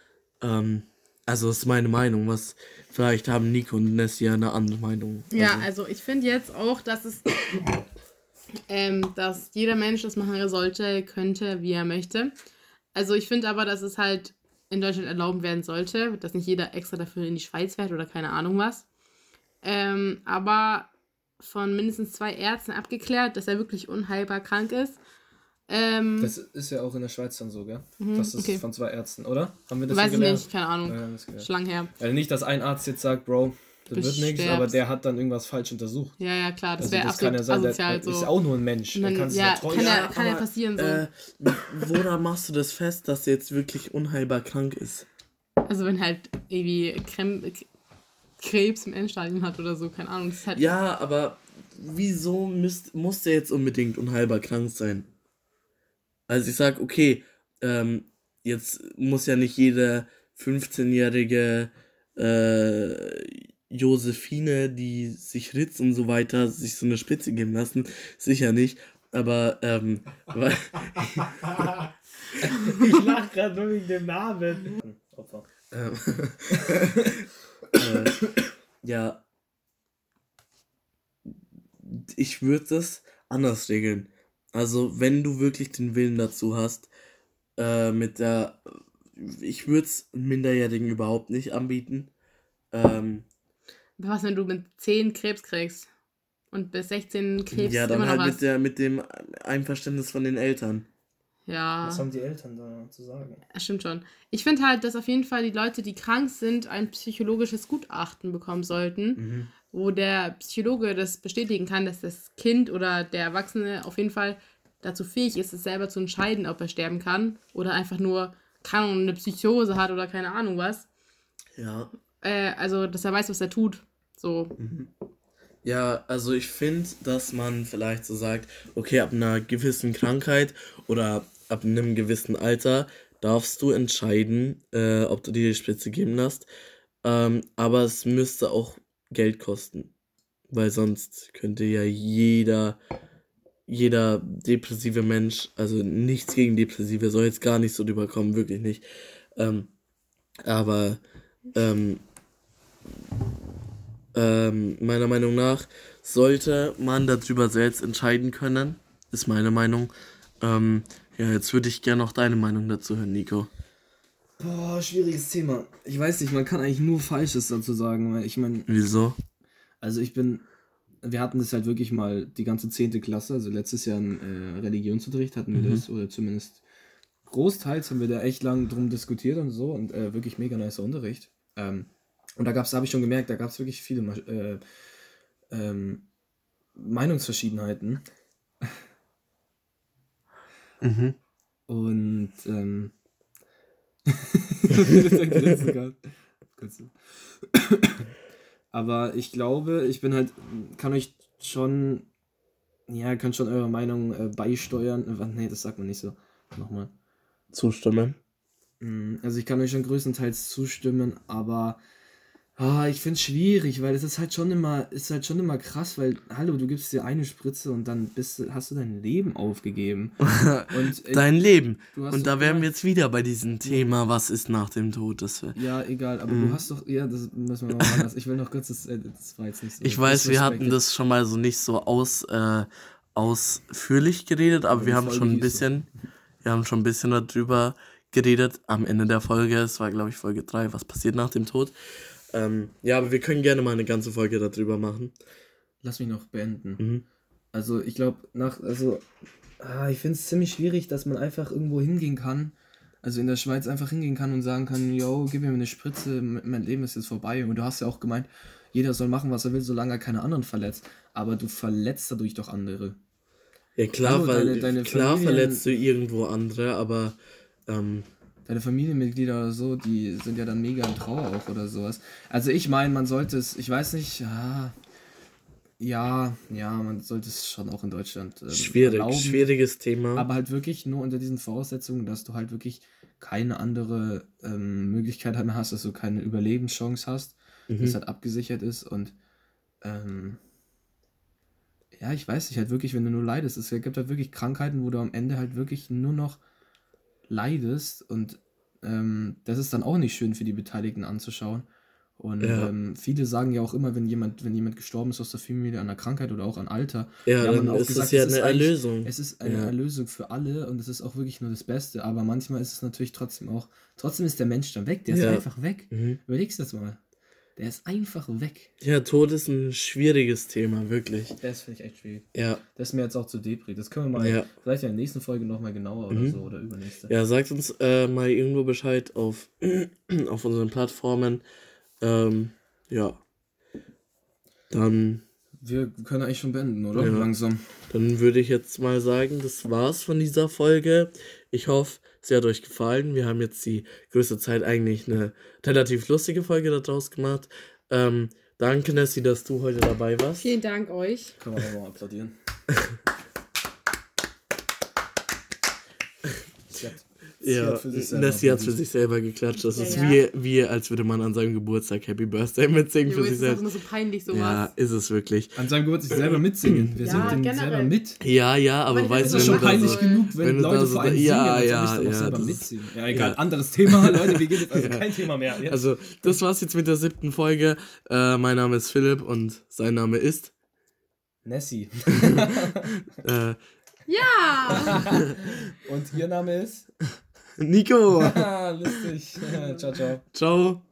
Ähm, also das ist meine Meinung. Was vielleicht haben Nico und Nessie ja eine andere Meinung. Ja, Also, also ich finde jetzt auch, dass es, ähm, dass jeder Mensch das machen sollte, könnte, wie er möchte. Also ich finde aber, dass es halt in Deutschland erlauben werden sollte, dass nicht jeder extra dafür in die Schweiz fährt oder keine Ahnung was. Ähm, aber von mindestens zwei Ärzten abgeklärt, dass er wirklich unheilbar krank ist. Ähm, Das ist ja auch in der Schweiz dann so, gell? Mhm, das ist okay. von zwei Ärzten, oder? Haben wir das weiß ich gelernt? nicht, keine Ahnung. Ja, lange her. Also nicht, dass ein Arzt jetzt sagt, Bro, das wird nichts, stirbst. aber der hat dann irgendwas falsch untersucht. Ja, ja, klar, das Also wäre das kann absolut ja sein, asozial. der ist so. auch nur ein Mensch. Der dann, ja, ja kann ja, kann ja passieren so. äh, woran machst du das fest, dass er jetzt wirklich unheilbar krank ist? Also wenn halt irgendwie Krem Krebs im Endstadium hat oder so, keine Ahnung. Das ist halt Ja, aber wieso müsst, muss der jetzt unbedingt unheilbar krank sein? Also ich sag, okay, ähm, jetzt muss ja nicht jede 15-jährige äh, Josephine, die sich ritzt und so weiter, sich so eine Spitze geben lassen. Sicher nicht. Aber, ähm, <laughs> <laughs> ich lach gerade nur wegen dem Namen. Opfer. Ähm, <laughs> äh, ja. Ich würde das anders regeln. Also, wenn du wirklich den Willen dazu hast, äh, mit der. Ich würde es Minderjährigen überhaupt nicht anbieten. Ähm, Was, wenn du mit 10 Krebs kriegst und bis 16 Krebs ja, dann immer halt noch mit, hast? der, mit dem Einverständnis von den Eltern. Ja, Was haben die Eltern da zu sagen? das stimmt schon. Ich finde halt, dass auf jeden Fall die Leute, die krank sind, ein psychologisches Gutachten bekommen sollten, Mhm. wo der Psychologe das bestätigen kann, dass das Kind oder der Erwachsene auf jeden Fall dazu fähig ist, es selber zu entscheiden, ob er sterben kann oder einfach nur keine Ahnung, eine Psychose hat oder keine Ahnung was. Ja. Äh, also, dass er weiß, was er tut. So. Ja, also ich finde, dass man vielleicht so sagt, okay, ab einer gewissen Krankheit oder ab einem gewissen Alter darfst du entscheiden, äh, ob du dir die Spritze geben lässt. Ähm, aber es müsste auch Geld kosten. Weil sonst könnte ja jeder, jeder depressive Mensch, also nichts gegen Depressive, soll jetzt gar nicht so rüberkommen, wirklich nicht. Ähm, aber ähm, ähm, meiner Meinung nach sollte man darüber selbst entscheiden können. Ist meine Meinung. Ähm, ja, jetzt würde ich gerne noch deine Meinung dazu hören, Nico. Boah, schwieriges Thema. Ich weiß nicht, man kann eigentlich nur Falsches dazu sagen, weil ich meine, Wieso? also ich bin, wir hatten das halt wirklich mal die ganze 10. Klasse, also letztes Jahr in äh, Religionsunterricht hatten wir Mhm. das, oder zumindest großteils haben wir da echt lang drum diskutiert und so und äh, wirklich mega nicer Unterricht. Ähm, und da gab's, da habe ich schon gemerkt, da gab es wirklich viele äh, ähm, Meinungsverschiedenheiten. Mhm. Und ähm. <laughs> Aber ich glaube, ich bin halt, kann euch schon, ja, kann schon eure Meinung äh, beisteuern. Äh, nee, das sagt man nicht so. Nochmal. Zustimmen. Mm, Also ich kann euch schon größtenteils zustimmen, aber ah, ich finde es schwierig, weil es ist halt schon immer, ist halt schon immer krass, weil, hallo, du gibst dir eine Spritze und dann bist, du- hast du dein Leben aufgegeben. <laughs> Und äh, Dein Leben. du hast Und da doch wären immer- wir jetzt wieder bei diesem Thema, was ist nach dem Tod? Das wär, Ja, egal, aber Mhm. du hast doch, ja, das müssen wir noch anders. Ich will noch kurz, das, äh, das war jetzt nicht so. ich weiß, wir hatten disrespected. das schon mal so nicht so aus, äh, ausführlich geredet, aber die wir haben Folge schon ein hieß so. bisschen, wir haben schon ein bisschen darüber geredet am Ende der Folge. Es war, glaube ich, Folge 3, was passiert nach dem Tod. Ähm, ja, aber wir können gerne mal eine ganze Folge darüber machen. Lass mich noch beenden. Mhm. Also ich glaube, nach, also ah, ich finde es ziemlich schwierig, dass man einfach irgendwo hingehen kann, also in der Schweiz einfach hingehen kann und sagen kann, yo, gib mir eine Spritze, mein Leben ist jetzt vorbei. Und du hast ja auch gemeint, jeder soll machen, was er will, solange er keine anderen verletzt. Aber du verletzt dadurch doch andere. Ja, klar, Hallo, weil deine- deine klar Familien- verletzt du irgendwo andere, aber ähm, Deine Familienmitglieder oder so, die sind ja dann mega in Trauer auch oder sowas. Also ich meine, man sollte es, ich weiß nicht, ja, ja, ja, man sollte es schon auch in Deutschland ähm, schwierig, erlauben. schwieriges Thema. Aber halt wirklich nur unter diesen Voraussetzungen, dass du halt wirklich keine andere ähm, Möglichkeit mehr hast, dass du keine Überlebenschance hast, Mhm. das halt abgesichert ist und ähm, ja, ich weiß nicht, halt wirklich, wenn du nur leidest, es gibt halt wirklich Krankheiten, wo du am Ende halt wirklich nur noch leidest und ähm, das ist dann auch nicht schön für die Beteiligten anzuschauen. Und Ja. ähm, viele sagen ja auch immer, wenn jemand, wenn jemand gestorben ist aus der Familie an einer Krankheit oder auch an Alter, ja, dann auch ist gesagt, es ja es ist eine Erlösung. es ist eine Ja. Erlösung für alle und es ist auch wirklich nur das Beste. Aber manchmal ist es natürlich trotzdem auch, trotzdem ist der Mensch dann weg. Der ist Ja. einfach weg. Mhm. Überlegst du das mal. Der ist einfach weg. Ja, Tod ist ein schwieriges Thema, wirklich. Das finde ich echt schwierig. Ja, Das ist mir jetzt auch zu Depri. Das können wir mal Ja. vielleicht in der nächsten Folge nochmal genauer oder Mhm. so oder übernächste. ja, sagt uns äh, mal irgendwo Bescheid auf, <clears throat> auf unseren Plattformen. Ähm, ja. Dann, Wir können eigentlich schon beenden, oder? Ja. Langsam. dann würde ich jetzt mal sagen, das war's von dieser Folge. Ich hoffe, sie hat euch gefallen. Wir haben jetzt die größte Zeit eigentlich eine relativ lustige Folge daraus gemacht. Ähm, danke, Nessie, dass du heute dabei warst. Vielen Dank euch. Können wir doch mal applaudieren. <laughs> Sie hat, sie Ja, hat für sich selber Nessie hat für sich selber geklatscht. Das Ja, ist ja. Wie, wie, als würde man an seinem Geburtstag Happy Birthday <laughs> mitsingen für Junge, sich es ist auch selbst. immer so peinlich sowas. Ja, ist es wirklich. An seinem Geburtstag selber mitsingen. Wir Ja, singen generell. selber mit. Ja, ja, aber Aber weißt Das du, ist wenn schon peinlich so, genug, wenn, Leute so- vor allem ja, singen, ja, ja, selber das- mitsingen. Ja, egal, ja. anderes Thema, <laughs> Leute, wir gehen jetzt also Ja. kein Thema mehr. Jetzt. Also, das war's jetzt mit der siebten Folge. Äh, mein Name ist Philipp und sein Name ist. Nessie. <laughs> Äh, Ja! Und ihr Name ist? Nico. <laughs> Lustig. <laughs> ciao, ciao. Ciao.